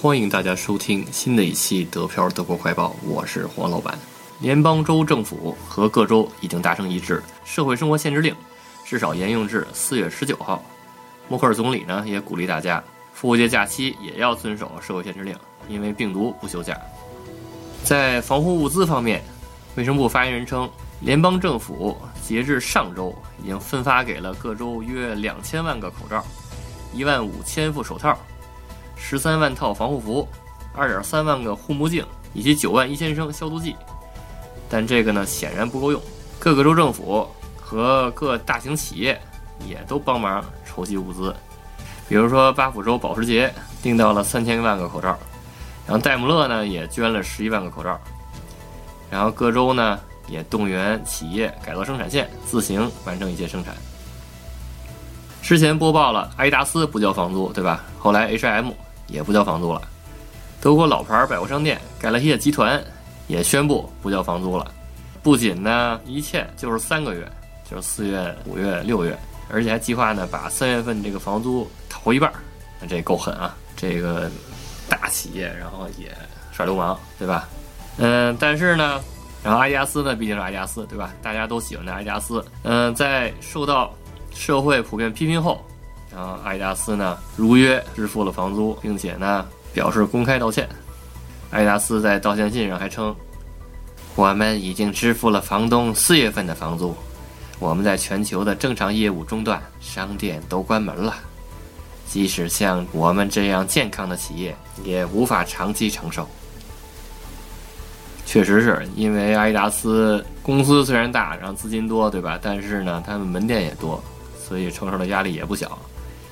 欢迎大家收听新的一期《德漂德国快报》，我是黄老板。联邦州政府和各州已经达成一致，社会生活限制令至少沿用至四月十九号。默克尔总理呢也鼓励大家，复活节假期也要遵守社会限制令，因为病毒不休假。在防护物资方面，卫生部发言人称，联邦政府截至上周已经分发给了各州约两千万个口罩，一万五千副手套。十三万套防护服，二点三万个护目镜，以及九万一千升消毒剂。但这个呢，显然不够用。各个州政府和各大型企业也都帮忙筹集物资。比如说，巴甫州保时捷订到了三千万个口罩，然后戴姆勒呢也捐了十一万个口罩。然后各州呢也动员企业改造生产线，自行完成一些生产。之前播报了阿迪达斯不交房租，对吧？后来 H&M。也不交房租了。德国老牌百货商店盖勒谢集团也宣布不交房租了。不仅呢一欠就是三个月，就是四月、五月、六月，而且还计划呢把三月份这个房租掏一半。那这够狠啊！这个大企业，然后也耍流氓，对吧？嗯，但是呢，然后阿迪达斯呢毕竟是阿迪达斯，对吧？大家都喜欢的阿迪达斯。嗯，在受到社会普遍批评后。然后阿迪达斯呢如约支付了房租，并且呢表示公开道歉。阿迪达斯在道歉信上还称：“我们已经支付了房东四月份的房租，我们在全球的正常业务中断，商店都关门了。即使像我们这样健康的企业，也无法长期承受。”确实是因为阿迪达斯公司虽然大，然后资金多，对吧？但是呢，他们门店也多，所以承受的压力也不小。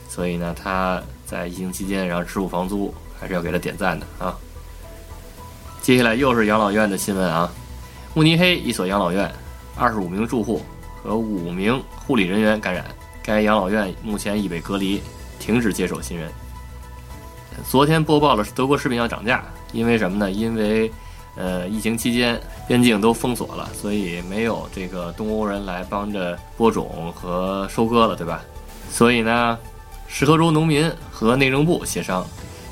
所以呢，他在疫情期间，然后支付房租，还是要给他点赞的啊。接下来又是养老院的新闻啊。慕尼黑一所养老院，二十五名住户和五名护理人员感染，该养老院目前已被隔离，停止接受新人。昨天播报了德国食品要涨价，因为什么呢？因为呃，疫情期间边境都封锁了，所以没有这个东欧人来帮着播种和收割了，对吧？所以呢。石河州农民和内政部协商，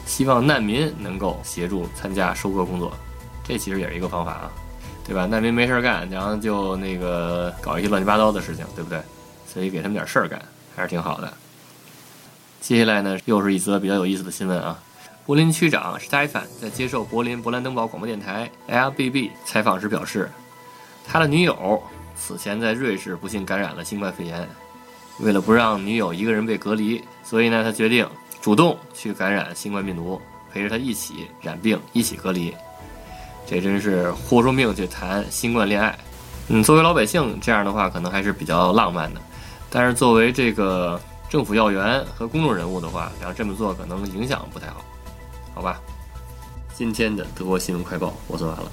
希望难民能够协助参加收割工作，这其实也是一个方法啊，对吧？难民没事干，然后就那个搞一些乱七八糟的事情，对不对？所以给他们点事儿干还是挺好的。接下来呢，又是一则比较有意思的新闻啊。柏林区长 Stefan 在接受柏林勃兰登堡广播电台 LBB 采访时表示，他的女友此前在瑞士不幸感染了新冠肺炎。为了不让女友一个人被隔离，所以呢，他决定主动去感染新冠病毒，陪着她一起染病，一起隔离。这真是豁出命去谈新冠恋爱。嗯，作为老百姓，这样的话可能还是比较浪漫的。但是作为这个政府要员和公众人物的话，然后这么做可能影响不太好，好吧？今天的德国新闻快报我做完了。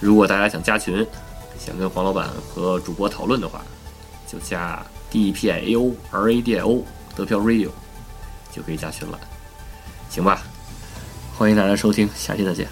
如果大家想加群，想跟黄老板和主播讨论的话，就加。D P I A O R A D I O 得票 Radio 就可以加群了，行吧？欢迎大家收听，下期再见。